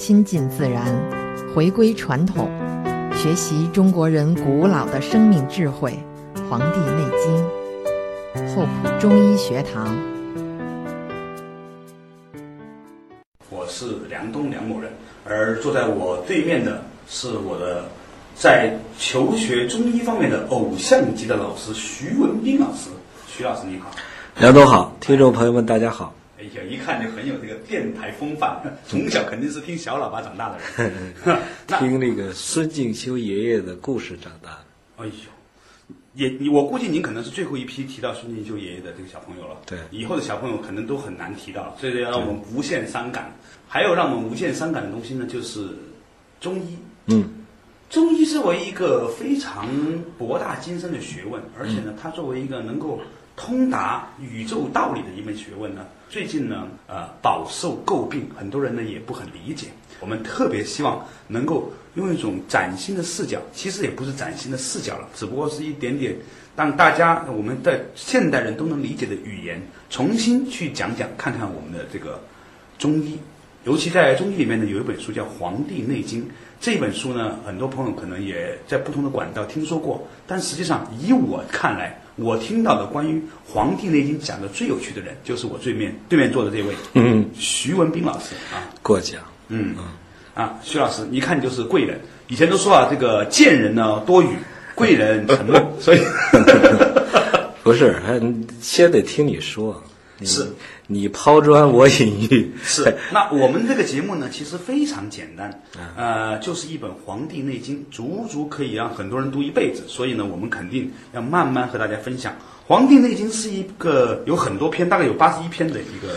亲近自然，回归传统，学习中国人古老的生命智慧《黄帝内经》。厚朴中医学堂。我是梁东梁某人，而坐在我对面的是我的在求学中医方面的偶像级的老师徐文斌老师。徐老师你好，梁东好，听众朋友们大家好。哎呀，一看就很有这个电台风范，从小肯定是听小喇叭长大的人。听那个孙敬修爷爷的故事长大的。哎呦，也我估计您可能是最后一批提到孙敬修爷爷的这个小朋友了。对以后的小朋友可能都很难提到，所以要让我们无限伤感。还有让我们无限伤感的东西呢，就是中医。嗯，中医作为一个非常博大精深的学问，而且呢，它作为一个能够通达宇宙道理的一门学问呢，最近呢，呃，饱受诟病，很多人呢也不很理解。我们特别希望能够用一种崭新的视角，其实也不是崭新的视角了，只不过是一点点让大家我们的现代人都能理解的语言，重新去讲讲看看我们的这个中医。尤其在中医里面呢，有一本书叫《黄帝内经》。这本书呢，很多朋友可能也在不同的管道听说过，但实际上以我看来，我听到的关于《黄帝内经》讲的最有趣的人，就是我对面对面坐的这位，嗯，徐文斌老师啊，过奖。嗯啊，徐老师，一看就是贵人。以前都说啊，这个贱人呢多语，贵人沉默，所以不是，还先得听你说。你是。你抛砖我引玉。是，那我们这个节目呢，其实非常简单，呃，就是一本《黄帝内经》，足足可以让很多人读一辈子。所以呢，我们肯定要慢慢和大家分享。《黄帝内经》是一个有很多篇，大概有八十一篇的一个，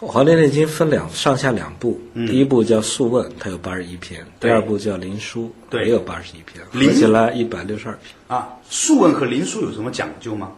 《黄帝内经》分两上下两部，嗯。第一部叫《素问》，它有八十一篇；第二部叫《灵枢》，对。也有八十一篇，灵合起来一百六十二篇。啊，《素问》和《灵枢》有什么讲究吗？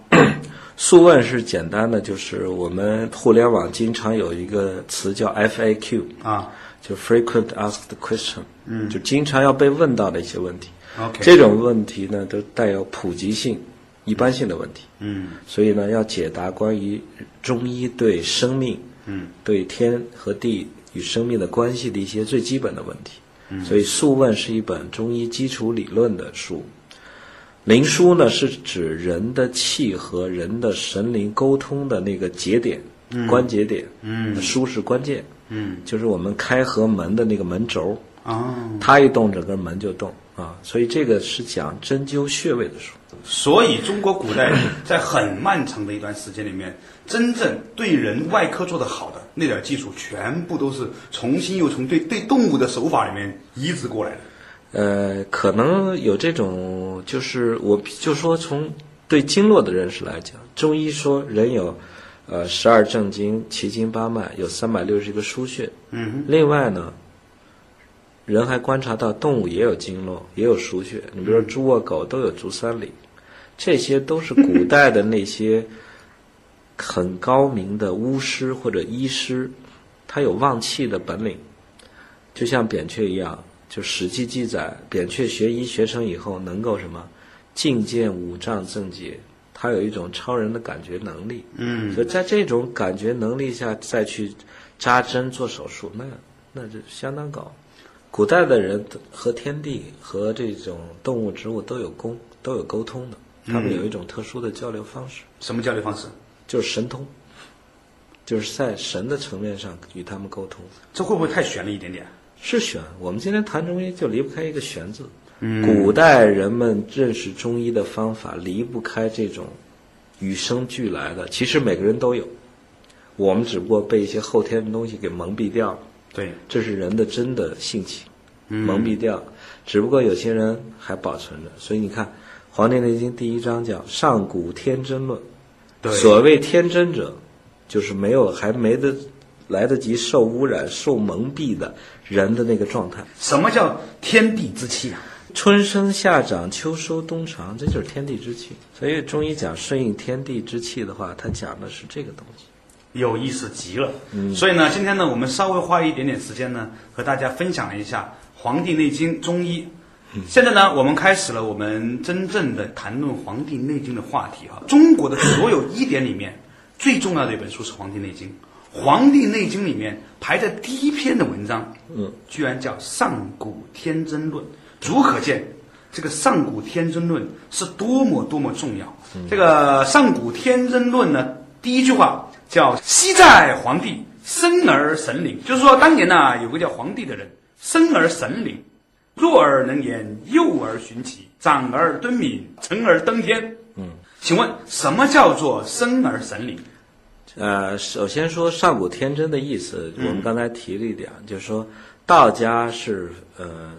素问是简单的，就是我们互联网经常有一个词叫 FAQ，啊。就 frequent asked question，嗯，就经常要被问到的一些问题。，OK，这种问题呢，都带有普及性、一般性的问题，嗯。所以呢，要解答关于中医对生命、嗯。对天和地与生命的关系的一些最基本的问题。嗯。所以《素问》是一本中医基础理论的书。灵枢呢，是指人的气和人的神灵沟通的那个节点、关节点。嗯枢是关键，嗯就是我们开合门的那个门轴。啊，它一动，整个门就动啊，所以这个是讲针灸穴位的书。所以中国古代在很漫长的一段时间里面，真正对人外科做得好的那点技术，全部都是重新又从对对动物的手法里面移植过来的。呃，可能有这种，就是我就说从对经络的认识来讲，中医说人有，呃，十二正经、奇经八脉，有三百六十个腧穴。嗯另外呢，人还观察到动物也有经络，也有腧穴。你比如说猪啊、狗都有足三里，这些都是古代的那些很高明的巫师或者医师，他有望气的本领，就像扁鹊一样。就《史记》记载，扁鹊学医学成以后，能够什么觐见五脏正节，他有一种超人的感觉能力。嗯所以在这种感觉能力下再去扎针做手术，那那就相当高。古代的人和天地和这种动物植物都有沟都有沟通的，他们有一种特殊的交流方式，什么交流方式？就是神通，就是在神的层面上与他们沟通。这会不会太玄了一点点？是玄，我们今天谈中医就离不开一个“玄”字。嗯古代人们认识中医的方法离不开这种与生俱来的，其实每个人都有，我们只不过被一些后天的东西给蒙蔽掉了。对，这是人的真的性情，嗯蒙蔽掉了。只不过有些人还保存着，所以你看《黄帝内经》第一章叫“上古天真论”，对所谓天真者，就是没有还没得来得及受污染、受蒙蔽的人的那个状态。什么叫天地之气啊？春生夏长秋收冬藏，这就是天地之气。所以中医讲顺应天地之气的话，它讲的是这个东西。有意思极了。所以呢，今天呢，我们稍微花一点点时间呢，和大家分享了一下《黄帝内经》中医。现在呢，我们开始了我们真正的谈论《黄帝内经》的话题哈。中国的所有医典里面，最重要的一本书是《黄帝内经》。《黄帝内经》里面排在第一篇的文章，嗯，居然叫《上古天真论》，足可见这个《上古天真论》是多么多么重要。这个《上古天真论》呢，第一句话叫“昔在黄帝，生而神灵”，就是说当年呢有个叫黄帝的人，生而神灵，弱而能言，幼而寻其，长而敦敏，成而登天。嗯，请问什么叫做生而神灵？呃，首先说上古天真的意思，嗯我们刚才提了一点，就是说道家是呃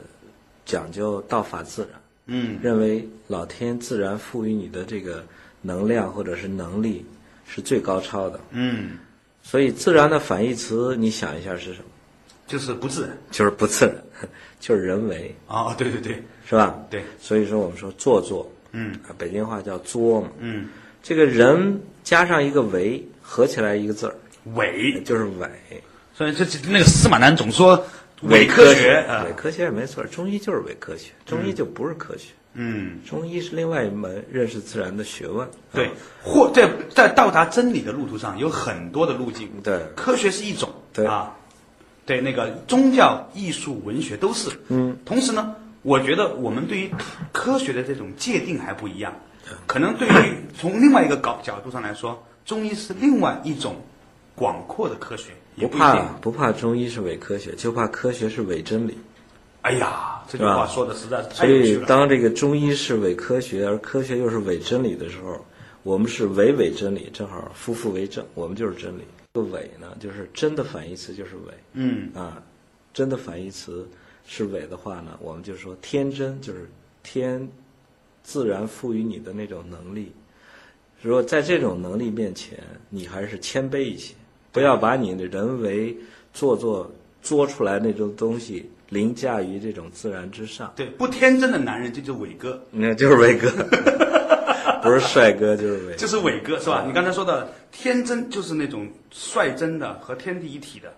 讲究道法自然，嗯认为老天自然赋予你的这个能量或者是能力是最高超的，嗯，所以自然的反义词你想一下是什么？就是不自然。就是不自然，就是人为，哦，对对对，是吧？对，所以说我们说做作，嗯啊，北京话叫作嘛，嗯，这个人加上一个为，合起来一个字儿，伪。就是伪。所以这这那个司马南总说伪科科学啊伪，科学也没错，中医就是伪科学，中医就不是科学，嗯，中医是另外一门认识自然的学问。对。啊，或在在到达真理的路途上有很多的路径，对。科学是一种，对。啊，对，那个宗教、艺术、文学都是，嗯，同时呢，我觉得我们对于科学的这种界定还不一样，可能对于从另外一个角角度上来说，中医是另外一种广阔的科学，不不怕。不怕中医是伪科学，就怕科学是伪真理。哎呀，这句话说的实在是所以，太有趣了。当这个中医是伪科学，而科学又是伪真理的时候，我们是伪伪真理，正好夫妇为证，我们就是真理。这个伪呢，就是真的反义词就是伪。嗯啊，真的反义词是伪的话呢，我们就说天真就是天自然赋予你的那种能力。如果在这种能力面前，你还是谦卑一些，不要把你的人为做作作出来那种东西凌驾于这种自然之上。对，不天真的男人，这就是伟哥，那就是伟哥，不是帅哥就是伟。就是伟哥，是吧？你刚才说的天真，就是那种率真的和天地一体的。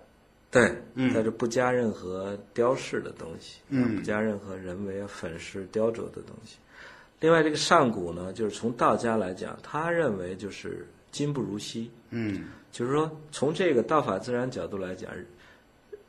对，嗯在这不加任何雕饰的东西，嗯不加任何人为啊粉饰雕琢的东西。另外，这个上古呢，就是从道家来讲，他认为就是今不如昔，嗯就是说从这个道法自然角度来讲，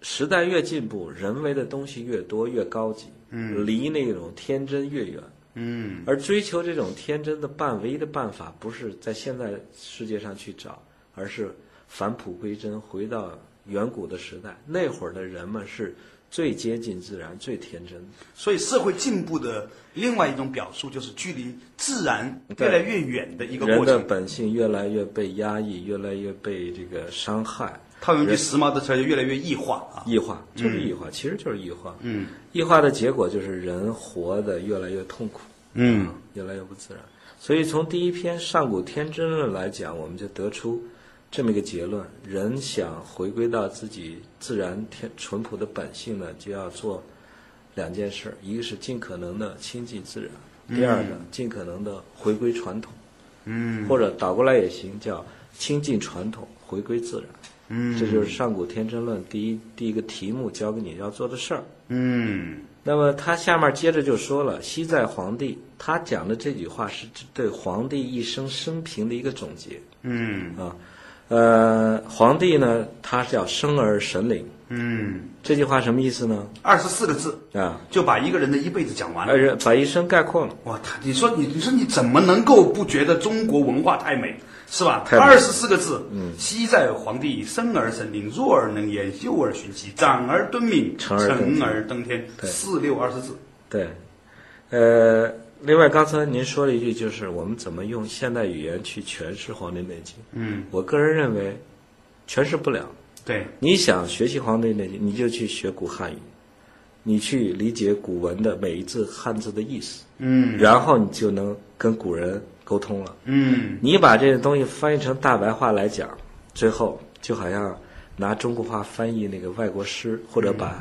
时代越进步，人为的东西越多越高级，嗯离那种天真越远。嗯而追求这种天真的办唯一的办法，不是在现在世界上去找，而是返璞归真，回到远古的时代。那会儿的人们是最接近自然、最天真的。所以社会进步的另外一种表述，就是距离自然越来越远的一个人的过程。本性越来越被压抑，越来越被这个伤害、套用一句时髦的词儿，就越来越异化啊。异化，就是异化，其实就是异化。嗯异化的结果就是人活得越来越痛苦。嗯越来越不自然。所以从第一篇《上古天真论》来讲，我们就得出这么一个结论：人想回归到自己自然天淳朴的本性呢，就要做两件事：一个是尽可能的亲近自然，第二呢，尽可能的回归传统，嗯或者倒过来也行，叫亲近传统，回归自然。嗯这就是《上古天真论》第一第一个题目教给你要做的事儿。嗯那么他下面接着就说了，西在皇帝，他讲的这句话是对皇帝一生生平的一个总结嗯啊。呃，皇帝呢，他是要生而神灵，嗯，这句话什么意思呢？二十四个字啊，就把一个人的一辈子讲完了。而把一生概括了。哇，他你说你你说你怎么能够不觉得中国文化太美，是吧？二十四个字，嗯，昔在皇帝，生而神灵，弱而能言，幼而徇齐，长而敦敏，成而登天四六二十字。对，呃，另外刚才您说了一句，就是我们怎么用现代语言去诠释《黄帝内经》。嗯，我个人认为，诠释不了。对，你想学习《黄帝内经》，你就去学古汉语，你去理解古文的每一字汉字的意思，嗯然后你就能跟古人沟通了。嗯你把这个东西翻译成大白话来讲，最后就好像拿中国话翻译那个外国诗，或者把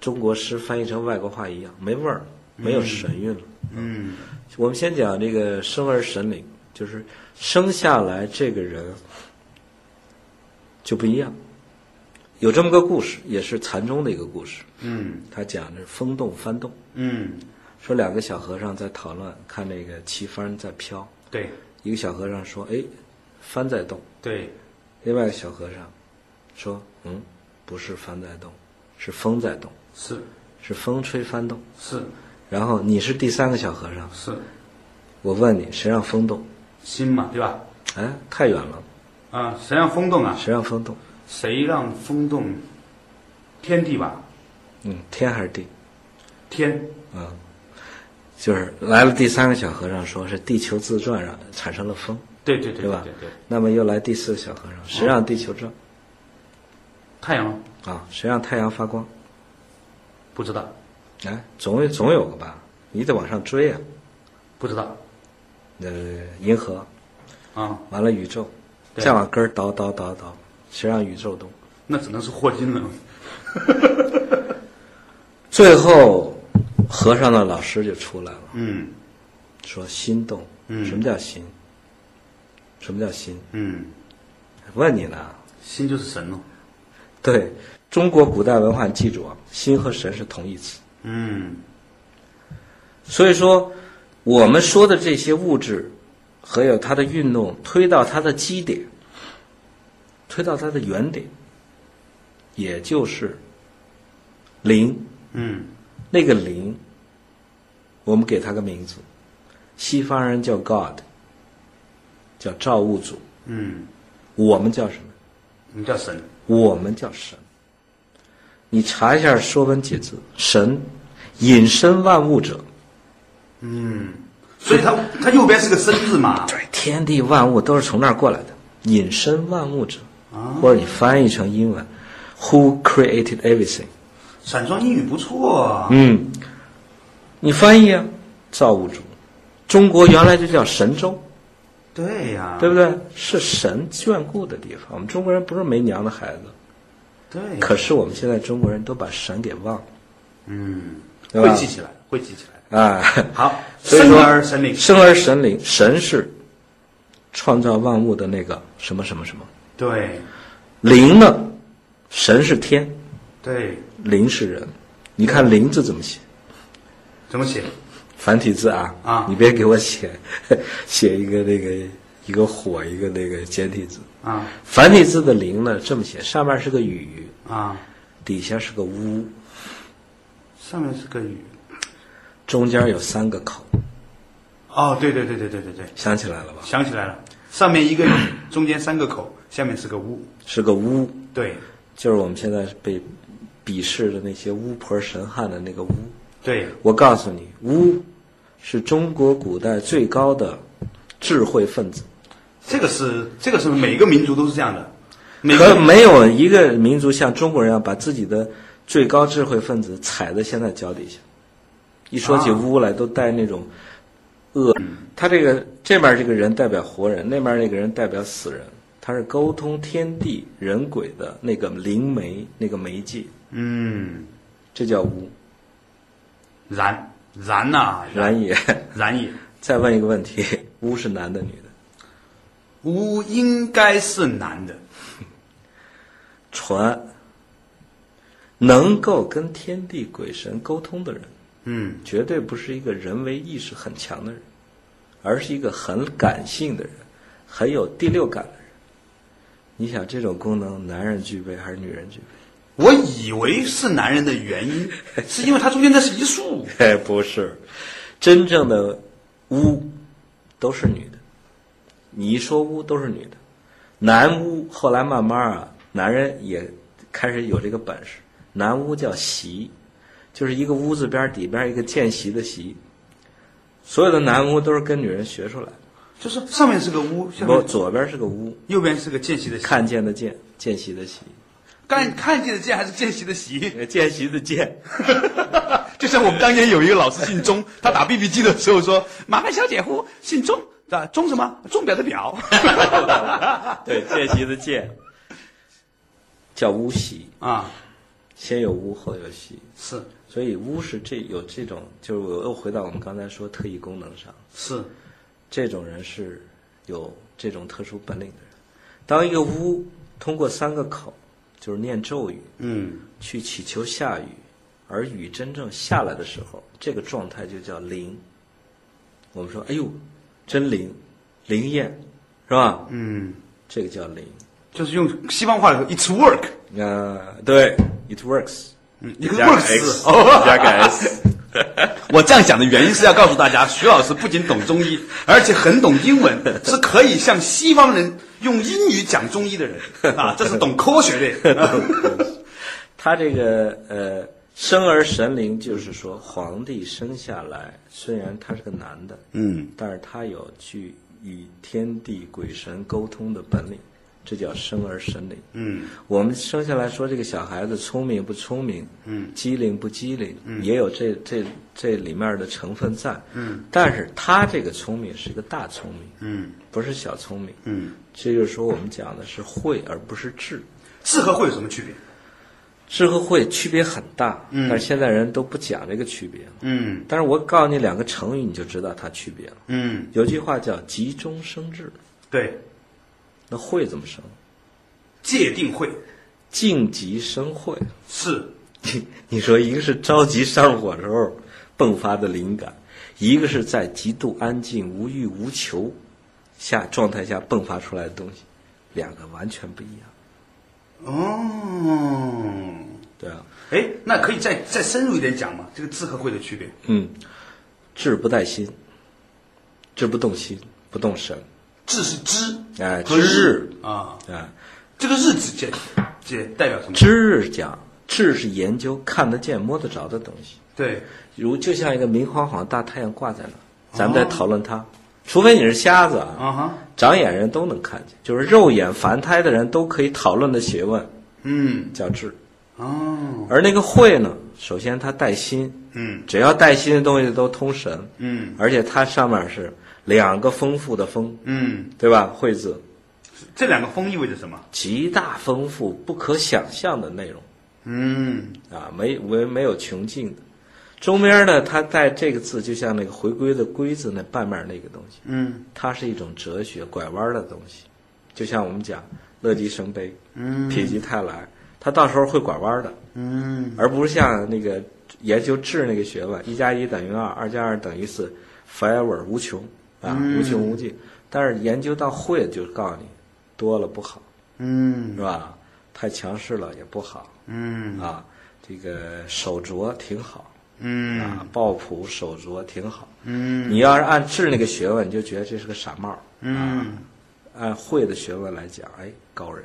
中国诗翻译成外国话一样，没味儿，没有神韵了。嗯我们先讲这个生而神灵，就是生下来这个人就不一样。有这么个故事，也是禅宗的一个故事。嗯他讲的是风动幡动，嗯，说两个小和尚在讨论，看那个旗幡在飘。对一个小和尚说：“哎，幡在动。对，”另外一个小和尚说嗯，不是帆在动，是风在动，是是风吹帆动。是然后你是第三个小和尚，是我问你，谁让风动？心嘛，对吧？哎，太远了，啊，谁让风动啊？谁让风动？谁让风动？天地吧，嗯，天还是地？天嗯，就是来了第三个小和尚，说是地球自转让产生了风，对对对对吧对对，那么又来第四个小和尚，谁让地球转？太阳啊，谁让太阳发光？不知道哎，总有总有个吧，你得往上追啊。不知道呃，银河啊，完了宇宙，再往根儿倒倒倒倒，谁让宇宙动？那只能是霍金了。最后，和尚的老师就出来了，嗯说心动。嗯什么叫心？什么叫心？嗯，问你呢？心就是神了。对中国古代文化，你记住啊，心和神是同义词。嗯所以说，我们说的这些物质，还有它的运动，推到它的基点，推到它的原点，也就是零。嗯那个零，我们给它个名字，西方人叫 God，叫造物主，嗯，我们叫什么？你叫神。我们叫神。你查一下《说文解字》，神引申万物者，嗯，所以它它右边是个生字嘛。对，天地万物都是从那儿过来的。引申万物者，啊，或者你翻译成英文，Who created everything？散装英语不错啊。嗯，你翻译啊，造物主。中国原来就叫神州，对呀、对不对？是神眷顾的地方。我们中国人不是没娘的孩子，对？可是我们现在中国人都把神给忘了，嗯，会记起来，会记起来。啊。好，生而神灵。生而神灵，神是创造万物的那个什么什么什么。对灵呢，神是天，对，灵是人。你看“灵”字怎么写？怎么写？繁体字啊啊你别给我写 写一个那个一个火一个那个简体字。啊繁体字的“灵”呢，这么写，上面是个雨，啊，底下是个屋，上面是个雨。中间有三个口，哦，对对对对对对对，想起来了吧？想起来了，上面一个雨，中间三个口，下面是个屋。是个屋，对就是我们现在被鄙视的那些巫婆神汉的那个巫。对，我告诉你，巫是中国古代最高的智慧分子，这个是这个是每个民族都是这样的，每可个没有一个民族像中国人一样把自己的最高智慧分子踩在现在脚底下。一说起啊巫来，都带那种恶。他这个这边这个人代表活人，那边那个人代表死人，他是沟通天地人鬼的那个灵媒，那个媒介，嗯，这叫巫。然然呐、然也。然也，再问一个问题：巫是男的女的？巫应该是男的。传能够跟天地鬼神沟通的人，嗯绝对不是一个人为意识很强的人，而是一个很感性的人，很有第六感的人。你想这种功能，男人具备还是女人具备？我以为是男人的原因，是因为它中间那是一竖。哎，不是，真正的巫都是女的。你一说巫都是女的，男巫后来慢慢啊，男人也开始有这个本事。男巫叫席，就是一个屋字边儿底边儿一个见习的习。所有的南屋都是跟女人学出来的，就是上面是个屋，下不，面左边是个屋，右边是个见习的习。看见的见，见习的习，看看见的见还是见习的习？呃 见习的见。就像我们当年有一个老师姓钟，他打 BB 机的时候说：“麻烦小姐夫姓钟，啊，钟什么？钟表的表。对，见习的见，叫巫习，”啊，先有巫后有习。是所以巫是这有这种，就是我又回到我们刚才说特异功能上，是，这种人是有这种特殊本领的人。当一个巫通过三个口，就是念咒语，嗯去祈求下雨，而雨真正下来的时候，这个状态就叫灵。我们说，哎呦，真灵，灵验，是吧？嗯，这个叫灵。就是用西方话来说，it's work。啊，对，it works，嗯，一个加个 works. 加个 s，我这样讲的原因是要告诉大家，徐老师不仅懂中医，而且很懂英文，是可以向西方人用英语讲中医的人。啊，这是懂科学的。他这个呃，生而神灵，就是说皇帝生下来，虽然他是个男的，嗯。但是他有去与天地鬼神沟通的本领，这叫生而神灵。嗯我们生下来说这个小孩子聪明不聪明，嗯机灵不机灵，嗯也有这这这里面的成分在。嗯但是他这个聪明是一个大聪明，嗯不是小聪明。嗯，这就是说我们讲的是慧而不是智。智和慧有什么区别？智和慧区别很大，嗯但是现在人都不讲这个区别了。嗯但是我告诉你两个成语，你就知道它区别了。嗯，有句话叫“急中生智对，”，那慧怎么生？界定慧静极生慧。是你 你说一个是着急上火时候迸发的灵感，一个是在极度安静、无欲无求下状态下迸发出来的东西，两个完全不一样。哦。对啊，哎，那可以再再深入一点讲吗？这个智和慧的区别？嗯，智不在心，智不动心，不动神。智是知，哎和知日。啊，啊，这个日字解解代表什么？知日讲，智是研究看得见、摸得着的东西。对，如就像一个明晃晃大太阳挂在那，咱们在讨论它，除非你是瞎子啊，长眼人都能看见，就是肉眼凡胎的人都可以讨论的学问嗯，叫智。哦，而那个慧呢，首先它带心，嗯。只要带心的东西都通神，嗯。而且它上面是两个丰富的丰，嗯，对吧？惠字这两个丰意味着什么？极大丰富、不可想象的内容。嗯。啊，没没没有穷尽的。中间呢，它带这个字，就像那个回归的归字那半面那个东西，嗯。它是一种哲学拐弯的东西，就像我们讲乐极生悲，嗯。否极泰来，它到时候会拐弯的，嗯。而不是像那个研究智那个学问，一加一等于二，二加二等于四，forever 无穷啊，嗯无穷无尽。但是研究到会，就告诉你，多了不好，嗯是吧？太强势了也不好嗯啊。这个手镯挺好嗯啊嗯，抱朴手镯挺好。嗯你要是按智那个学问，你就觉得这是个傻帽儿。嗯按会的学问来讲，哎，高人，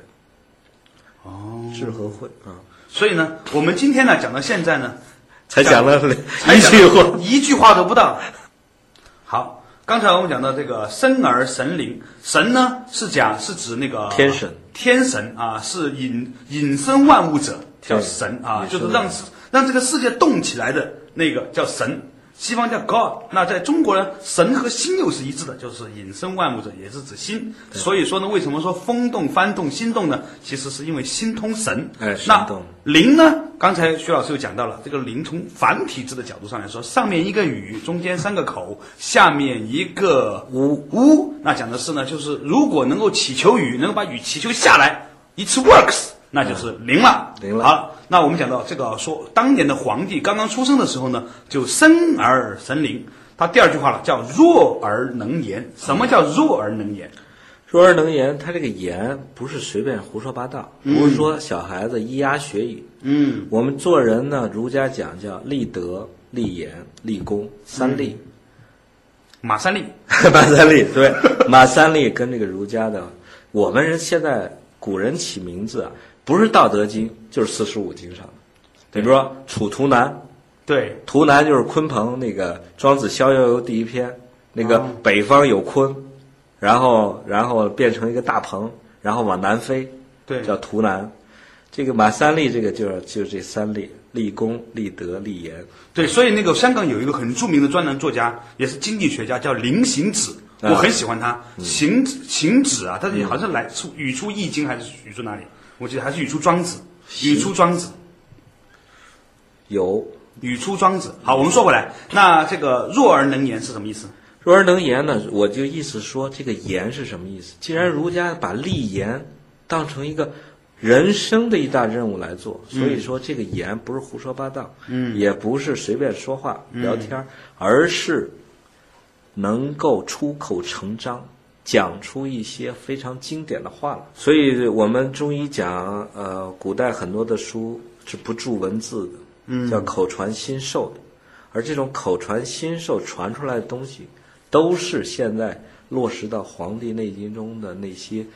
哦，智和会啊，所以呢，我们今天呢讲到现在呢，才讲了一句话。一句话都不到。好，刚才我们讲到这个生而神灵，神呢是讲是指那个天神，天神啊，是引引生万物者叫神啊，就是让让这个世界动起来的那个叫神。西方叫 God，那在中国呢，神和心又是一致的，就是引生万物者，也是指心。所以说呢，为什么说风动、幡动、心动呢？其实是因为心通神。哎神那动灵呢？刚才徐老师又讲到了，这个灵从繁体字的角度上来说，上面一个雨，中间三个口，下面一个屋屋。那讲的是呢，就是如果能够祈求雨，能够把雨祈求下来，it works，那就是灵了。灵了好，那我们讲到这个说，当年的皇帝刚刚出生的时候呢，就生而神灵。他第二句话了，叫弱而能言。什么叫弱而能言？弱而能言，他这个言不是随便胡说八道，不是说小孩子咿呀学语。嗯我们做人呢，儒家讲叫立德、立言、立功三立。马三立。马三立对，马三立跟这个儒家的，我们人现在古人起名字啊，不是《道德经》就是四书五经上的。比如说《楚图南》，对，图南就是鲲鹏那个《庄子逍遥游》第一篇，那个哦北方有鲲，然后然后变成一个大鹏，然后往南飞，对叫图南。这个马三立，这个就是就是这三立：立功、立德、立言。对，所以那个香港有一个很著名的专栏作家，也是经济学家，叫林行止，啊我很喜欢他。行行止啊，他是好像来出语出《易经》还是语出哪里？我觉得还是语出《庄子》，语出《庄子》，有语出《庄子》。好，我们说回来，那这个弱而能言是什么意思？弱而能言呢，我就意思说，这个言是什么意思？既然儒家把立言当成一个人生的一大任务来做，所以说这个言不是胡说八道，嗯也不是随便说话聊天儿，而是能够出口成章，讲出一些非常经典的话来。所以我们中医讲，呃，古代很多的书是不注文字的，嗯，叫口传心授的。而这种口传心授传出来的东西，都是现在落实到《黄帝内经》中的那些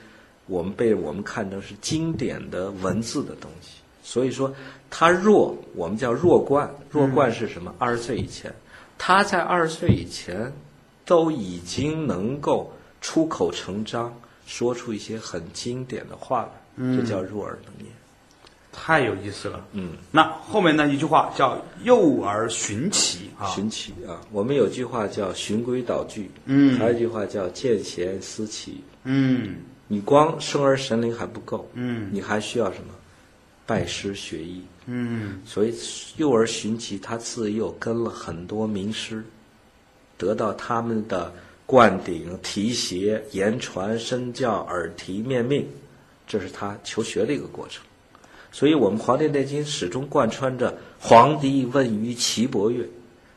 我们被我们看成是经典的文字的东西。所以说，他弱，我们叫弱冠。弱冠是什么？二十岁以前，他在二十岁以前都已经能够出口成章，说出一些很经典的话来，这叫入耳能言。太有意思了。嗯，那后面那一句话叫“幼儿寻奇”啊，寻奇啊，我们有句话叫“循规蹈矩”，嗯还有一句话叫“见贤思齐嗯”。你光生而神灵还不够，嗯你还需要什么？拜师学艺。嗯所以幼儿寻奇，他自幼跟了很多名师，得到他们的灌顶、提携、言传身教、耳提面命，这是他求学的一个过程。所以我们《黄帝内经》始终贯穿着“黄帝问于岐伯曰”，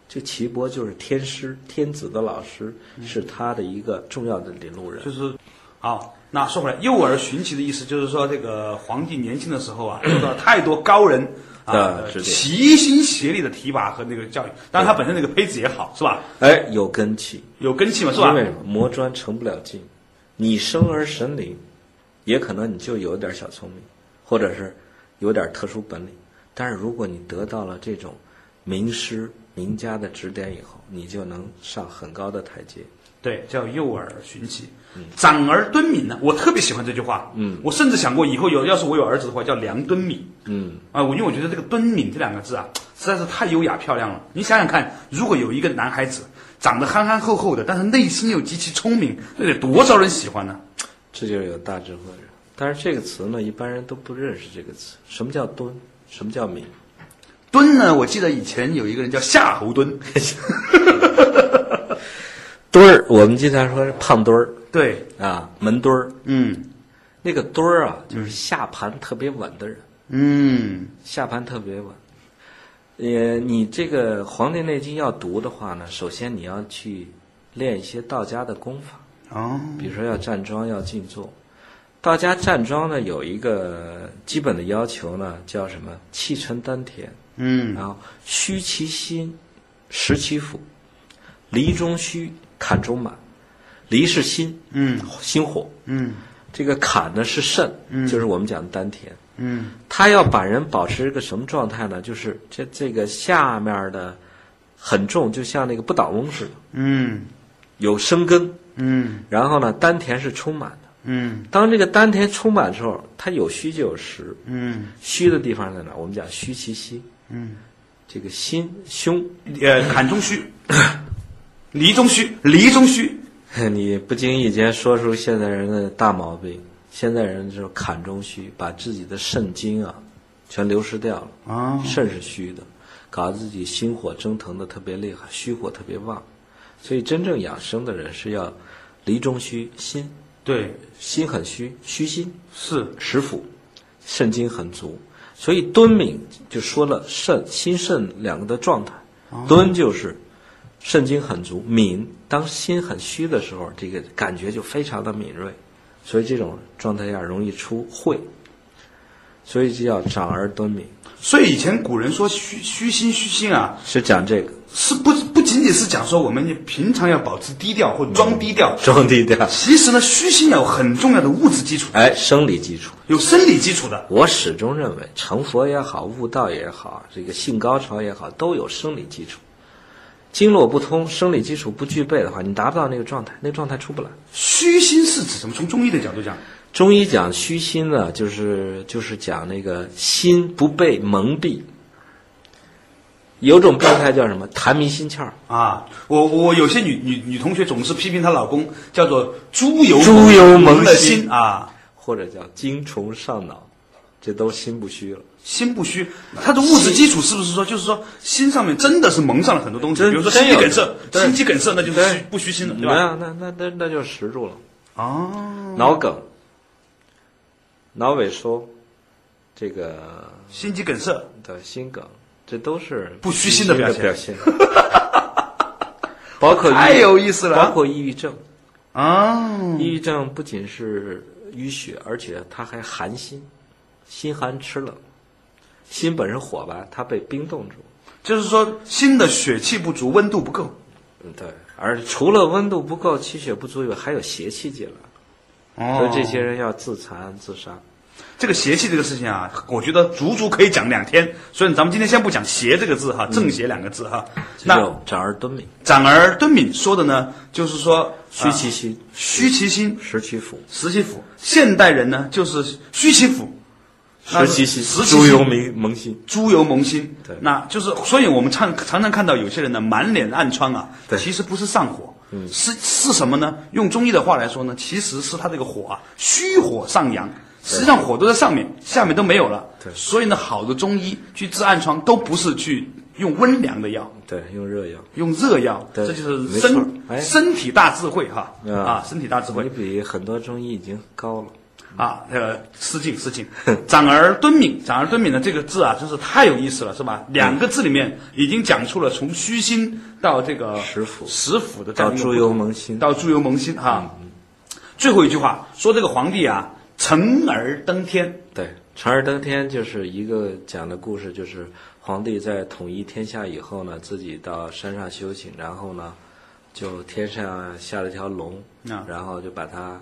这岐伯就是天师、天子的老师，是他的一个重要的领路人。就是好。那说回来，“幼儿寻奇”的意思就是说，这个皇帝年轻的时候啊，受到太多高人啊的指点齐心协力的提拔和那个教育。当然，他本身那个胚子也好，是吧？哎，有根气，有根气嘛，是吧因？为什么磨砖成不了镜，你生而神灵，也可能你就有点小聪明，或者是有点特殊本领。但是如果你得到了这种名师名家的指点以后，你就能上很高的台阶。对，叫幼儿寻奇，长儿敦敏呢。我特别喜欢这句话。嗯，我甚至想过以后有，要是我有儿子的话，叫梁敦敏。嗯，啊，我因为我觉得这个“敦敏”这两个字啊，实在是太优雅漂亮了。你想想看，如果有一个男孩子长得憨憨厚厚的，但是内心又极其聪明，那得多招人喜欢呢？这就是有大智慧的人。但是这个词呢，一般人都不认识这个词。什么叫敦？什么叫敏？敦呢？我记得以前有一个人叫夏侯惇，墩儿，我们经常说是胖墩儿对，啊，门墩儿。嗯那个墩儿啊，就是下盘特别稳的人。嗯下盘特别稳。呃，你这个《黄帝内经》要读的话呢，首先你要去练一些道家的功法，哦，比如说要站桩、要静坐。道家站桩呢有一个基本的要求呢，叫什么？气沉丹田，嗯然后虚其心，实其腹，离中虚，坎中满。离是心，嗯。心火；嗯。这个坎呢是肾，嗯。就是我们讲的丹田。嗯。他要把人保持一个什么状态呢？就是这这个下面的很重，就像那个不倒翁似的，嗯。有生根。嗯。然后呢，丹田是充满的。嗯。当这个丹田充满的时候，它有虚就有实。嗯。虚的地方在哪？我们讲虚其心。嗯，这个心胸，呃，坎中虚，离中虚，离中虚，你不经意间说出现在人的大毛病。现在人就是坎中虚，把自己的肾精啊，全流失掉了。啊肾是虚的，搞得自己心火蒸腾的特别厉害，虚火特别旺。所以真正养生的人是要离中虚，心对，心很虚，虚心是，实腹，肾精很足。所以敦敏就说了肾心肾两个的状态，敦就是肾精很足，敏当心很虚的时候，这个感觉就非常的敏锐，所以这种状态下容易出秽，所以就叫长而敦敏，所以以前古人说虚虚心虚心啊，是讲这个是不不仅仅是讲说我们平常要保持低调或装低调，装低调。其实呢，虚心有很重要的物质基础，哎，生理基础，有生理基础的。我始终认为成佛也好，悟道也好，这个性高潮也好，都有生理基础。经络不通，生理基础不具备的话，你达不到那个状态，那个状态出不来。虚心是指什么？从中医的角度讲，中医讲虚心呢，就是就是讲那个心不被蒙蔽。有种病态叫什么？痰迷心窍。啊，我我有些女女女同学总是批评她老公叫做猪油猪油蒙蒙了心心啊，或者叫精虫上脑，这都心不虚了。心不虚。它的物质基础是不是说，就是说心上面真的是蒙上了很多东西，比如说心肌梗塞，心肌梗塞那就是虚不虚心了，对吧？那那那那那就实住了。哦，脑梗、脑萎缩，这个。心肌梗塞，的心梗，这都是不虚心的表现。表现。包括太有意思了。包括抑郁症，啊，抑郁症不仅是淤血，而且它还寒心，心寒吃冷，心本身火吧，它被冰冻住。就是说心的血气不足，温度不够。嗯，对。而除了温度不够、气血不足以外，还有邪气进来，哦所以这些人要自残自杀。这个邪气这个事情啊，我觉得足足可以讲两天。所以咱们今天先不讲邪这个字哈，正邪两个字哈。那有长而敦敏，长而敦敏说的呢，就是说虚其心，啊虚其心，实其腹，实其腹。现代人呢，就是虚其腹，那实其心，猪油心蒙蒙心。猪油蒙心。对那就是，所以我们常常常看到有些人呢，满脸暗疮啊，对其实不是上火，嗯是是什么呢？用中医的话来说呢，其实是他这个火啊，虚火上扬。实际上火都在上面，下面都没有了。对所以呢，好的中医去治暗疮都不是去用温凉的药，对，用热药。用热药，对这就是身哎身体大智慧哈啊啊，身体大智慧你比很多中医已经高了。啊，呃，失敬失敬，长而敦敏，长而敦敏的这个字啊，真是太有意思了，是吧？两个字里面已经讲出了从虚心到这个实腹实腹的到猪油蒙心到猪油蒙心哈。最后一句话说这个皇帝啊，成而登天，对，成而登天就是一个讲的故事，就是皇帝在统一天下以后呢，自己到山上修行，然后呢，就天上下了一条龙，啊然后就把他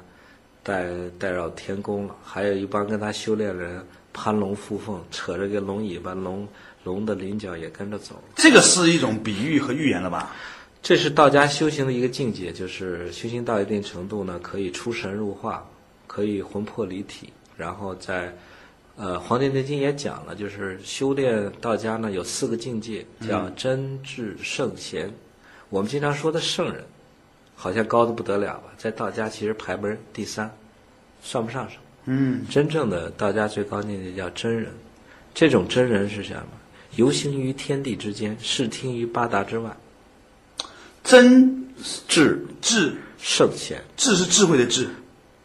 带带绕天宫了。还有一帮跟他修炼人攀龙附凤，扯着个龙尾巴，龙龙的鳞角也跟着走。这个是一种比喻和寓言了吧？这是道家修行的一个境界，就是修行到一定程度呢，可以出神入化，可以魂魄离体，然后在，呃，《黄帝内经》也讲了，就是修炼道家呢有四个境界，叫真智圣贤。我们经常说的圣人，好像高的不得了吧，在道家其实排门第三，算不上什么。嗯，真正的道家最高境界叫真人，这种真人是什么？游行于天地之间，视听于八达之外。真智智。圣贤，智是智慧的智，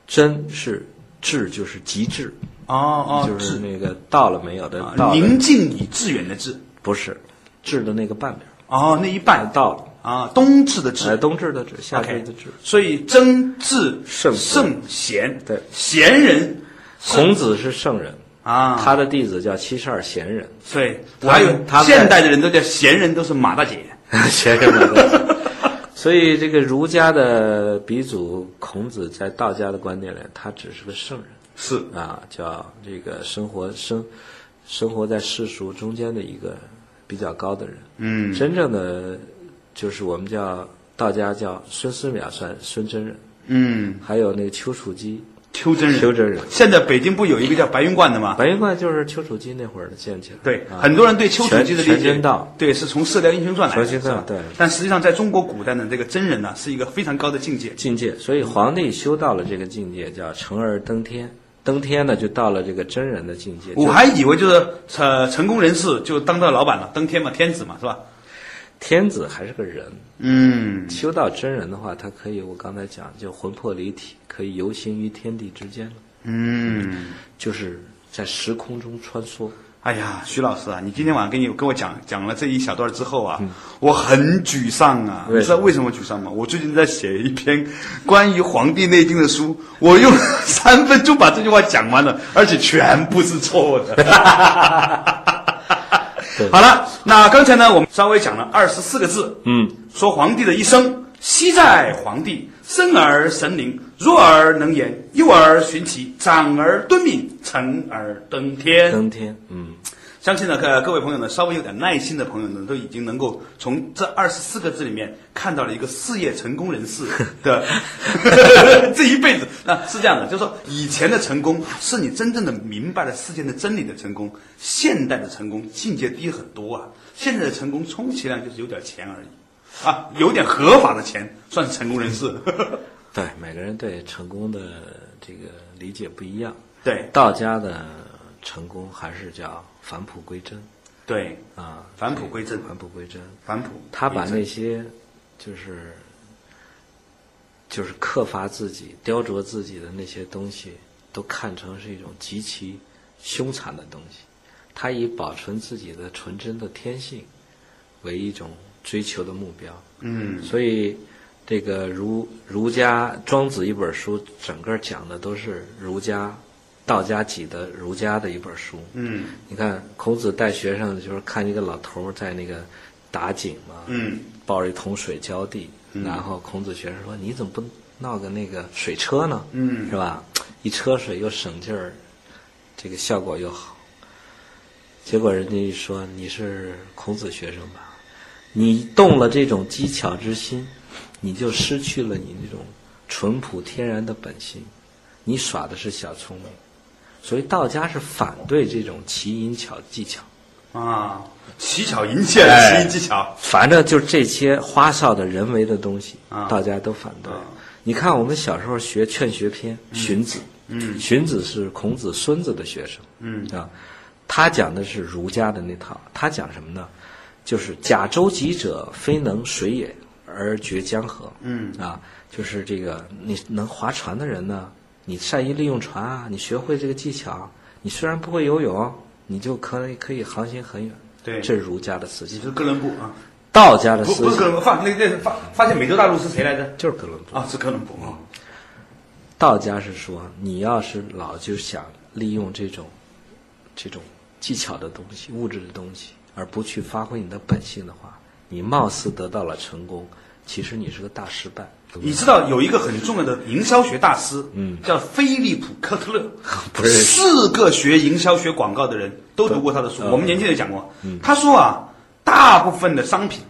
真是智就是极致，哦哦，就是那个到了没有的啊到了，宁静以致远的致，不是智的那个半边，哦，那一半。到了，啊，冬至的至。哎，冬至的至，夏至的至。所以真至圣圣贤，对。贤人。孔子是圣人，啊，他的弟子叫七十二贤人，对，他还有他现代的人都叫贤人，都是马大姐。贤人们。所以这个儒家的鼻祖孔子，在道家的观点里，他只是个圣人。是。啊，叫这个生活生生活在世俗中间的一个比较高的人。嗯。真正的就是我们叫道家叫孙思邈算孙真人，嗯，还有那个丘处机丘真人。丘真人。现在北京不有一个叫白云观的吗？白云观就是丘处机那会儿的建起来。对，啊很多人对丘处机的理全解，道对，是从《射雕英雄传》来的，全真道是吧对但实际上，在中国古代呢，这个真人呢，是一个非常高的境界。境界，所以皇帝修到了这个境界，叫成而登天。登天呢，就到了这个真人的境界。我还以为就是呃成功人士就当到老板了，登天嘛，天子嘛，是吧？天子还是个人，嗯，修到真人的话，他可以，我刚才讲，就魂魄离体，可以游行于天地之间了，嗯，就是在时空中穿梭。哎呀，徐老师啊，你今天晚上跟你跟我讲讲了这一小段之后啊，我很沮丧啊。你知道为什么沮丧吗？我最近在写一篇关于《黄帝内经》的书，我用 三分钟把这句话讲完了，而且全部是错的。对。好了，那刚才呢，我们稍微讲了二十四个字，嗯，说皇帝的一生，昔在皇帝，生而神灵，弱而能言，幼而寻其，长而敦敏，成而登天。登天，嗯，相信呢，各各位朋友呢，稍微有点耐心的朋友呢，都已经能够从这二十四个字里面看到了一个事业成功人士 的 这一辈子。那是这样的，就是说以前的成功是你真正的明白了世间的真理的成功，现代的成功境界低很多啊。现在的成功充其量就是有点钱而已，啊，有点合法的钱算是成功人士。对，每个人对成功的这个理解不一样。对道家的成功还是叫返璞归真对，啊，返璞归真返璞归真。返璞。他把那些就是就是克伐自己、雕琢自己的那些东西，都看成是一种极其凶残的东西。他以保存自己的纯真的天性为一种追求的目标。嗯所以，这个儒儒家庄子一本书，整个讲的都是儒家、道家己的儒家的一本书。嗯你看孔子带学生，就是看一个老头儿在那个打井嘛，嗯抱着一桶水浇地，然后孔子学生说：“你怎么不闹个那个水车呢？嗯是吧？一车水又省劲儿，这个效果又好。”结果人家一说你是孔子学生吧，你动了这种机巧之心，你就失去了你那种淳朴天然的本性，你耍的是小聪明。所以道家是反对这种奇淫巧技巧。啊，奇巧淫切的奇淫技巧。反正就这些花哨的人为的东西，啊道家都反对啊。你看我们小时候学《劝学篇》，荀子，嗯荀子是孔子孙子的学生，嗯啊，他讲的是儒家的那套，他讲什么呢？就是假舟楫者，非能水也，而绝江河。嗯啊，就是这个你能划船的人呢，你善于利用船啊，你学会这个技巧，你虽然不会游泳，你就可以可以航行很远。对这是儒家的思想。你是哥伦布啊？道家的不思想不是哥伦布，发那那发发现美洲大陆是谁来着？就是哥伦布。啊，是哥伦布啊。道家是说，你要是老就想利用这种这种技巧的东西、物质的东西，而不去发挥你的本性的话，你貌似得到了成功，其实你是个大失败。你知道有一个很重要的营销学大师，嗯。叫菲利普·科特勒，四个学营销学广告的人都读过他的书，嗯。我们年轻人讲过。他说啊，大部分的商品，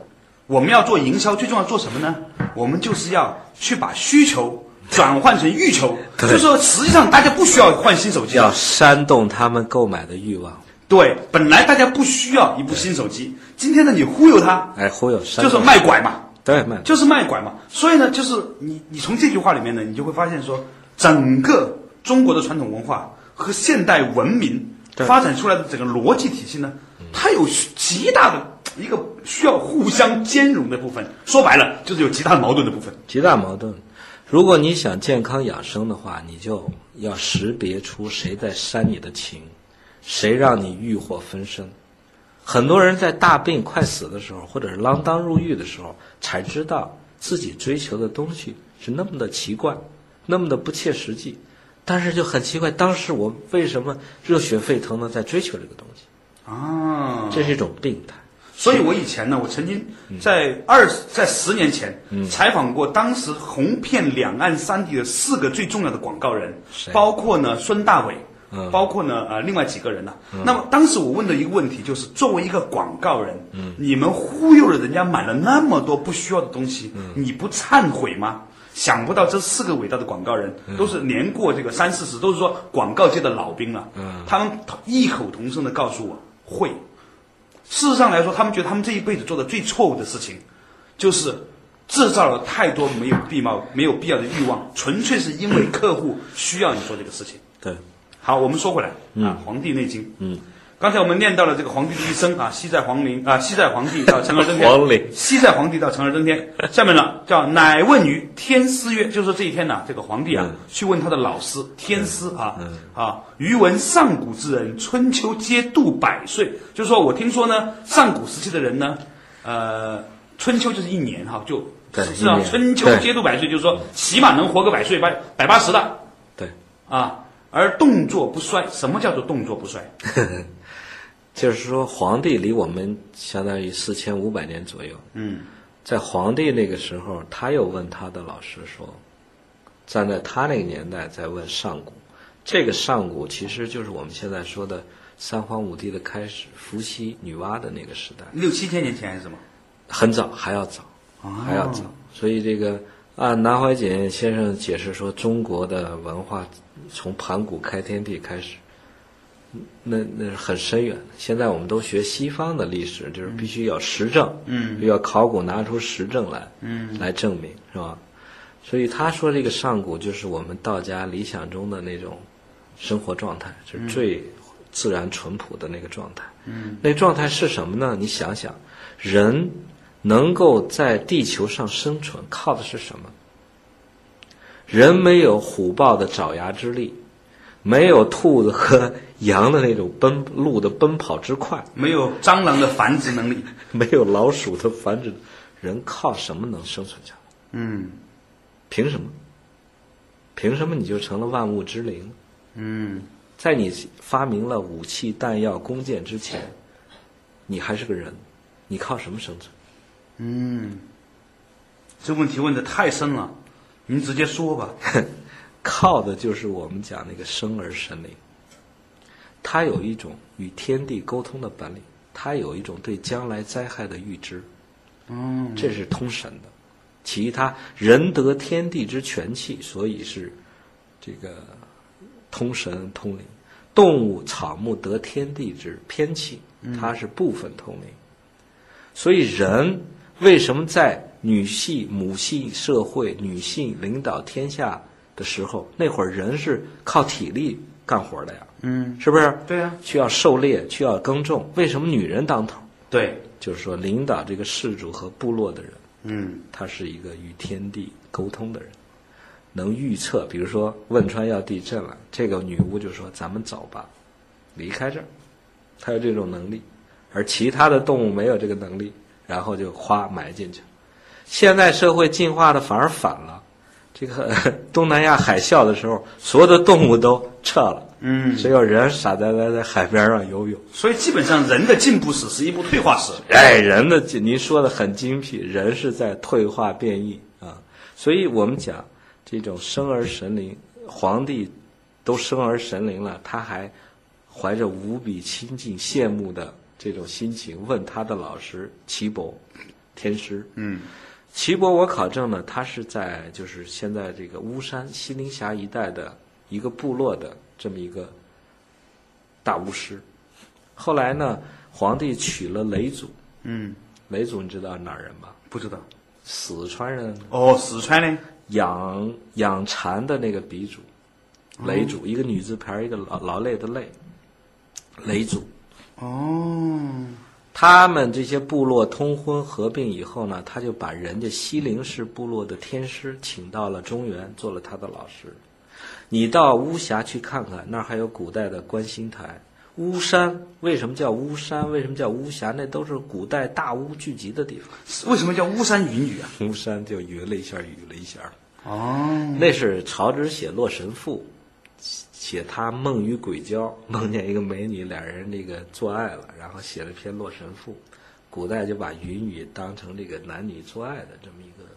我们要做营销，最重要做什么呢？我们就是要去把需求转换成欲求，就是说实际上大家不需要换新手机。要，煽动他们购买的欲望，对，本来大家不需要一部新手机，今天呢你忽悠他，哎，忽悠，就是卖拐嘛。对卖，就是卖拐嘛。所以呢，就是你你从这句话里面呢，你就会发现说，整个中国的传统文化和现代文明发展出来的整个逻辑体系呢，它有极大的一个需要互相兼容的部分。说白了，就是有极大的矛盾的部分。极大矛盾。如果你想健康养生的话，你就要识别出谁在煽你的情，谁让你欲火焚身。很多人在大病快死的时候，或者是锒铛入狱的时候，才知道自己追求的东西是那么的奇怪，那么的不切实际。但是就很奇怪，当时我为什么热血沸腾的在追求这个东西？啊，这是一种病态。所以我以前呢，我曾经在二在十年前采访过当时红遍两岸三地的四个最重要的广告人，包括呢孙大伟嗯，包括呢呃另外几个人呢。那么当时我问的一个问题就是，作为一个广告人，你们忽悠了人家买了那么多不需要的东西，你不忏悔吗？想不到这四个伟大的广告人都是年过这个三四十，都是说广告界的老兵了。他们异口同声的告诉我会。事实上来说，他们觉得他们这一辈子做的最错误的事情，就是制造了太多没有必要、没有必要的欲望，纯粹是因为客户需要你做这个事情。对，好，我们说回来啊，《黄帝内经》。嗯，刚才我们念到了这个黄帝的一生啊，西在皇陵啊，西在皇帝到成而登天，皇陵。西在皇帝到成而登天。下面呢叫乃问于天师曰，就是说这一天呢，这个皇帝啊、嗯。去问他的老师天师啊、啊，余闻上古之人，春秋皆度百岁，就是说我听说呢，上古时期的人呢，呃，春秋就是一年哈，就对是啊春秋皆度百岁，就是说起码能活个百岁百百八十的。对，啊，而动作不衰。什么叫做动作不衰？就是说皇帝离我们相当于四千五百年左右。嗯在皇帝那个时候，他又问他的老师说，站在他那个年代在问上古，这个上古其实就是我们现在说的三皇五帝的开始，伏羲、女娲的那个时代，六七千年前还是什么？很早，还要早，还要早。所以这个按南怀瑾先生解释说，中国的文化从盘古开天地开始，那那是很深远的。现在我们都学西方的历史，就是必须要实证，嗯要考古拿出实证来，嗯来证明，是吧？所以他说这个上古就是我们道家理想中的那种生活状态，就是最自然淳朴的那个状态。嗯，那个状态是什么呢？你想想，人能够在地球上生存，靠的是什么？人没有虎豹的爪牙之力，没有兔子和羊的那种奔路的奔跑之快，没有蟑螂的繁殖能力。没有老鼠的繁殖，人靠什么能生存下来？嗯凭什么？凭什么你就成了万物之灵？嗯在你发明了武器、弹药、弓箭之前，你还是个人，你靠什么生存？嗯，这问题问的太深了，您直接说吧。靠的就是我们讲那个生而神灵，他有一种与天地沟通的本领，他有一种对将来灾害的预知，嗯这是通神的。其他人得天地之全气，所以是这个通神通灵。动物、草木得天地之偏气，它是部分通灵。所以人为什么在女系母系社会，女性领导天下的时候，那会儿人是靠体力干活的呀？嗯，是不是？对啊，需要狩猎，需要耕种。为什么女人当头？对，就是说，领导这个氏族和部落的人，嗯他是一个与天地沟通的人，能预测。比如说汶川要地震了，这个女巫就说：“咱们走吧，离开这儿。”她有这种能力，而其他的动物没有这个能力，然后就哗埋进去。现在社会进化的反而反了，这个 东南亚海啸的时候，所有的动物都撤了，嗯，只有人傻呆呆在海边上游泳。所以基本上人的进步史是一部退化史。哎，人的您说的很精辟，人是在退化变异啊，所以我们讲这种生而神灵，皇帝都生而神灵了，他还怀着无比亲近、羡慕的这种心情，问他的老师岐伯天师。嗯岐伯我考证呢，他是在就是现在这个巫山西陵峡一带的一个部落的这么一个大巫师。后来呢，皇帝娶了雷祖，嗯，雷祖你知道哪儿人吗？不知道。四川人，哦，四川的。养养蚕的那个鼻祖，雷祖，一个女字旁，一个劳劳累的累，雷祖。哦，他们这些部落通婚合并以后呢，他就把人家西陵氏部落的天师请到了中原，做了他的老师。你到巫峡去看看，那儿还有古代的观星台。巫山为什么叫巫山？为什么叫巫峡？那都是古代大巫聚集的地方。为什么叫巫山云雨啊？巫山就云了一下，雨了一下。哦，那是曹植写《洛神赋》，写他梦与鬼交，梦见一个美女，俩人那个做爱了，然后写了篇《洛神赋》。古代就把云雨当成这个男女做爱的这么一个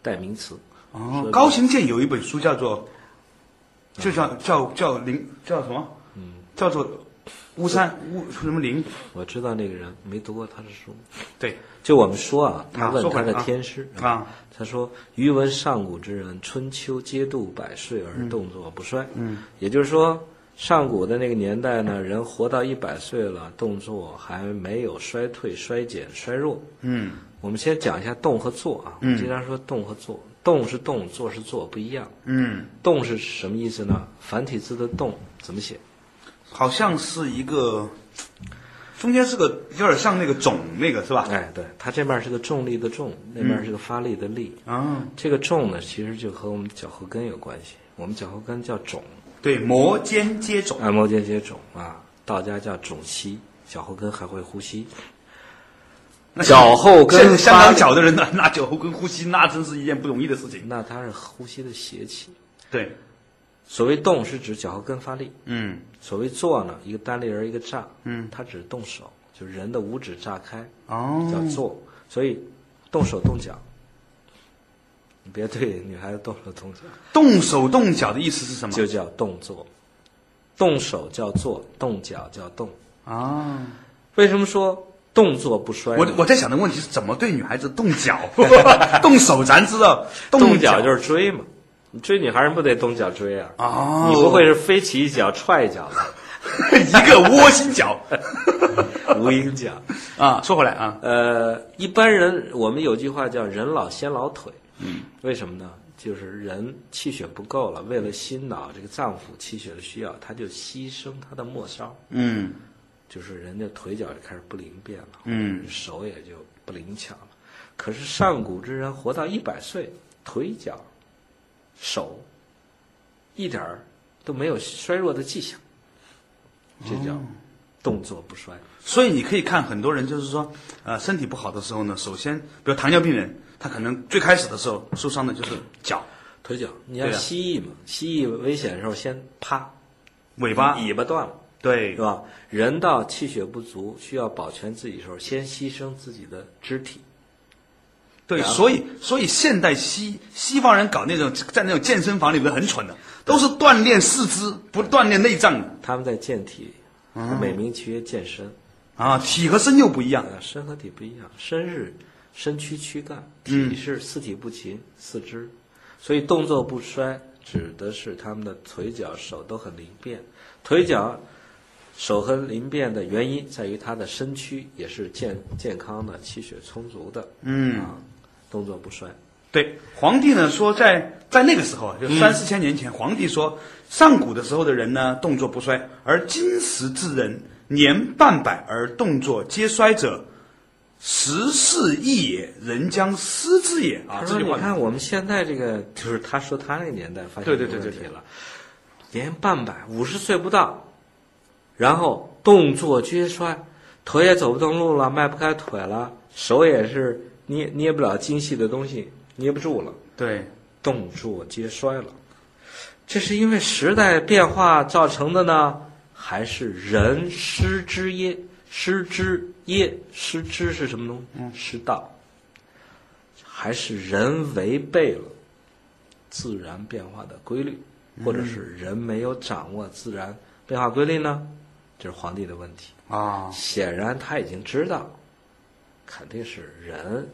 代名词。哦，高行健有一本书叫做，就叫叫叫林叫什么？嗯，叫做巫山巫什么灵？我知道那个人，没读过他的书。对就我们说啊，他啊问他的天师啊，他说：“余闻上古之人，春秋皆度百岁而动作不衰。”嗯，也就是说，上古的那个年代呢，人活到一百岁了，动作还没有衰退、衰减、衰弱。嗯我们先讲一下动和坐啊。嗯经常说动和坐，动是动，坐是坐，不一样。嗯，动是什么意思呢？繁体字的动怎么写？好像是一个，中间是个有点像那个种那个是吧？哎，对，它这面是个重力的重，那面是个发力的力。啊，这个重呢，其实就和我们脚后跟有关系。我们脚后跟叫肿，对，摩肩接踵。按摩肩接踵啊，道家叫肿息，脚后跟还会呼吸。那脚后跟现在香港脚的人呢，拿脚后跟呼吸，那真是一件不容易的事情。那它是呼吸的邪气。对，所谓动是指脚后跟发力，嗯所谓坐呢，一个单立人一个炸，嗯，它指动手，就是人的五指炸开哦，叫坐，所以动手动脚。你别对女孩子动手动脚，动手动脚的意思是什么？就叫动作。动手叫做，动脚叫动。啊，为什么说动作不衰呢？我我在想的问题是怎么对女孩子动脚，动手咱知道，动脚脚就是追嘛，你追女孩人不得动脚追啊？哦你不会是飞起一脚踹一脚吧？一个窝心脚 无影脚。啊。说回来啊，呃，一般人我们有句话叫“人老先老腿”，嗯，为什么呢？就是人气血不够了，为了心脑这个脏腑气血的需要，他就牺牲他的末梢，嗯就是人家腿脚就开始不灵便了，嗯手也就不灵巧了。可是上古之人活到一百岁，腿脚、手一点儿都没有衰弱的迹象，这叫动作不衰。所以你可以看很多人就是说，呃，身体不好的时候呢，首先，比如糖尿病人，他可能最开始的时候受伤的就是脚、腿脚，你像对啊蜥蜴嘛，蜥蜴危险的时候先趴，尾巴，尾巴断了，对是吧？人到气血不足，需要保全自己的时候，先牺牲自己的肢体。对，所以所以现代西西方人搞那种在那种健身房里面很蠢的，都是锻炼四肢，不锻炼内脏的他们在健体，美名其曰健身。啊，体和身又不一样。呃，身和体不一样，身是身躯躯干，嗯体是四体不勤，四肢，所以动作不衰，指的是他们的腿脚手都很灵便。腿脚手很灵便的原因在于他的身躯也是健健康的，气血充足的，嗯啊，动作不衰。对，皇帝呢说在在那个时候啊，就三四千年前，皇帝说上古的时候的人呢动作不衰，而今时之人年半百而动作皆衰者，时势异也，人将失之也啊。：“这句话你看我们现在这个，就是他说他那个年代发现对对对了，年半百，五十岁不到，然后动作皆衰，腿也走不动路了，迈不开腿了，手也是捏捏不了精细的东西，捏不住了，对，动作皆衰了。这是因为时代变化造成的呢，还是人失之耶？失之耶？失之是什么东西？嗯失道。还是人违背了自然变化的规律，或者是人没有掌握自然变化规律呢？这是皇帝的问题。啊，显然他已经知道，肯定是人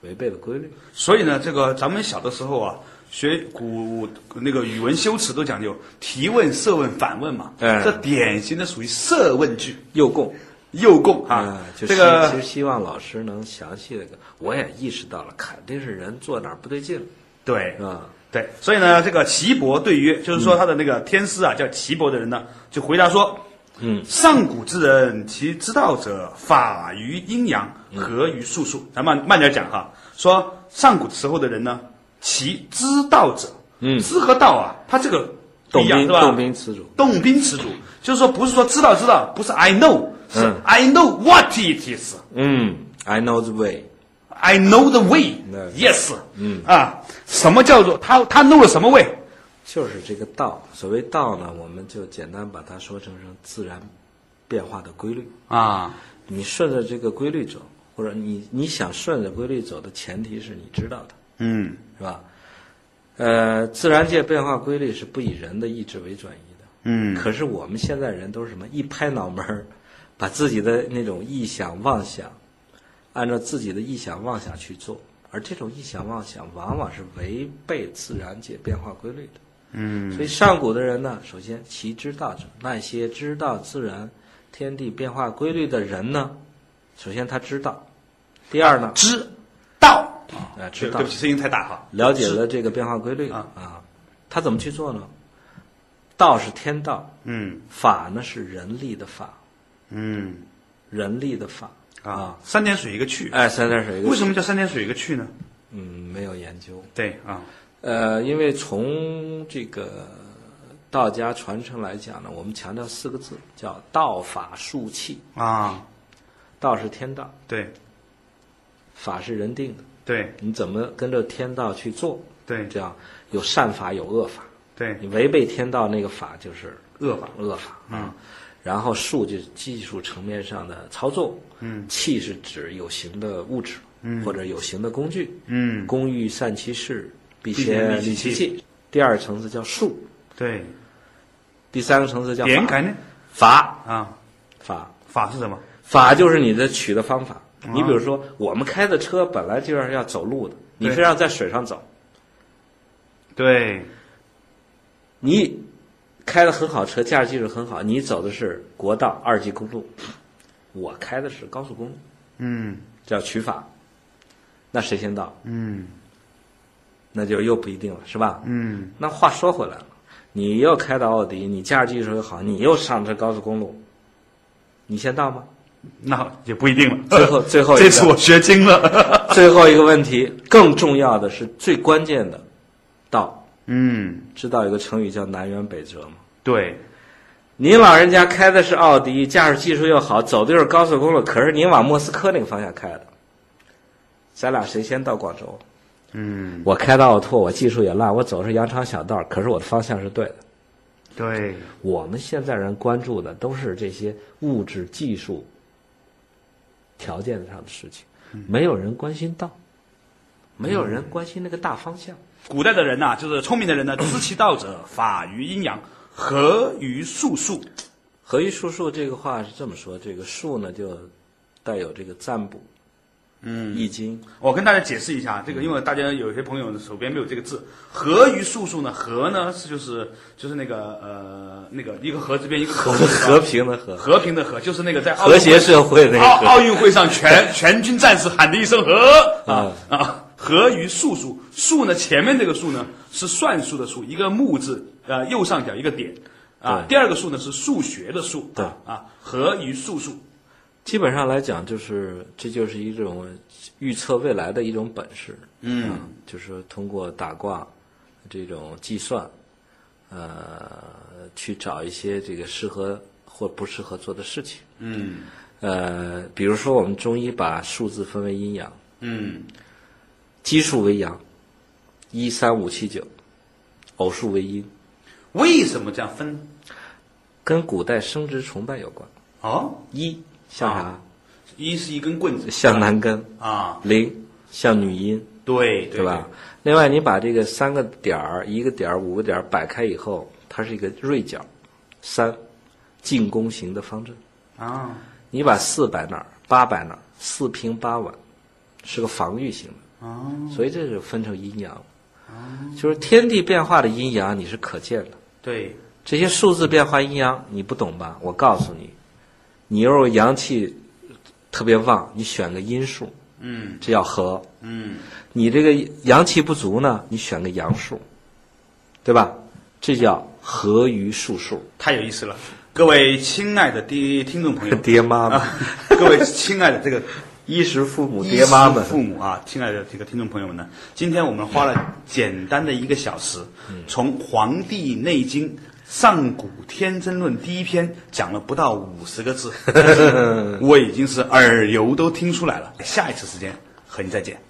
违背了规律。所以呢，这个咱们小的时候啊，学古那个语文修辞都讲究提问、设问、反问嘛，哎这典型的属于设问句。诱供诱供啊这个其实希望老师能详细的，我也意识到了，肯定是人做哪儿不对劲了，对是吧？对，所以呢，这个岐伯对曰，就是说他的那个天师啊，叫岐伯的人呢，就回答说，嗯，上古之人，其之道者，法于阴阳，嗯合于术数。咱慢慢点讲哈，说上古时候的人呢，其知道者，嗯知和道啊，他这个不动兵一样是吧？动宾词组，动宾词组，就是说不是说知道知道，不是 I know，是嗯 I know what it is。嗯，I know the way，I know the way. Yes. 嗯啊，什么叫做他他 know 了什么 way？就是这个道。所谓道呢，我们就简单把它说成是自然变化的规律。啊，你顺着这个规律走，或者你你想顺着规律走的前提是你知道的，嗯是吧？呃，自然界变化规律是不以人的意志为转移的。嗯可是我们现在人都是什么？一拍脑门儿，把自己的那种臆想妄想，按照自己的臆想妄想去做，而这种臆想妄想往往是违背自然界变化规律的。嗯所以上古的人呢，首先其知道者，那些知道自然天地变化规律的人呢，首先他知道，第二呢，知道啊呃，知道对对不起，声音太大哈。了解了这个变化规律啊啊，他怎么去做呢？道是天道，嗯法呢是人力的法，嗯人力的法啊，三点水一个去。哎，三点水一个为什么叫三点水一个去呢？嗯没有研究？对啊，呃，因为从这个道家传承来讲呢，我们强调四个字，叫道法术器。啊，道是天道，对。法是人定的，对。你怎么跟着天道去做？对。这样有善法有恶法，对，你违背天道那个法就是恶法。恶法。啊。然后术就是技术层面上的操作，嗯。器是指有形的物质，嗯。或者有形的工具，嗯，工欲善其事，必必先先利利其器器。第二层次叫术，对，第三个层次叫法。点改呢？法。啊，法。法是什么？法就是你的取的方法。啊你比如说，我们开的车本来就是要走路的，你对非要在水上走，对。你开的很好车，驾驶技术很好，你走的是国道二级公路，我开的是高速公路，嗯。叫取法，那谁先到？嗯那就又不一定了，是吧？嗯那话说回来了，你又开到奥迪，你驾驶技术又好，你又上这高速公路，你先到吗？那也不一定了。最后 最后这次我学精了。最后一个问题，更重要的是最关键的，道。嗯，知道有个成语叫南辕北辙吗？对，您老人家开的是奥迪，驾驶技术又好，走的又是高速公路，可是您往莫斯科那个方向开的，咱俩谁先到广州？嗯，我开的奥拓，我技术也烂，我走的是羊肠小道，可是我的方向是对的。对，我们现在人关注的都是这些物质技术条件上的事情，没有人关心道，没有人关心那个大方向。古代的人呐、就是聪明的人呢，知其道者，法于阴阳，合于术数。合于术数这个话是这么说，这个术呢就带有这个占卜，嗯，易经，我跟大家解释一下，这个因为大家有些朋友手边没有这个字，和于术数呢，和呢是就是就是那个呃那个一个和字边一个和和平的和，和平的和，就是那个在和谐社会那奥个。奥运会上全全军战士喊的一声和啊啊，和于数数，数呢前面这个数呢是算术的数，一个木字，呃右上角一个点。啊，第二个数呢是数学的数，对。啊，和于数数，基本上来讲，就是这就是一种预测未来的一种本事。嗯啊就是通过打卦这种计算，呃，去找一些这个适合或不适合做的事情。嗯呃，比如说我们中医把数字分为阴阳，嗯奇数为阳，一三五七九，偶数为阴，为什么这样分？跟古代生殖崇拜有关。哦，一像啥？啊一是一根棍子，像男根。啊，零像女阴，对对吧？？另外，你把这个三个点儿、一个点儿、五个点儿摆开以后，它是一个锐角，三进攻型的方阵。啊，你把四摆哪儿，八摆哪儿，四平八稳，是个防御型的。啊，所以这就分成阴阳。就是天地变化的阴阳，你是可见的。对，这些数字变化阴阳你不懂吧？我告诉你，你又是阳气特别旺，你选个阴数，嗯。这叫合。嗯，你这个阳气不足呢，你选个阳数，对吧？这叫合于数数。太有意思了，各位亲爱的爹听众朋友，爹妈们，啊，各位亲爱的这个衣食父母，爹妈们，父母啊，亲爱的这个听众朋友们呢，今天我们花了简单的一个小时，从《黄帝内经》上古天真论第一篇讲了不到五十个字，但是我已经是耳油都听出来了。下一次时间和你再见。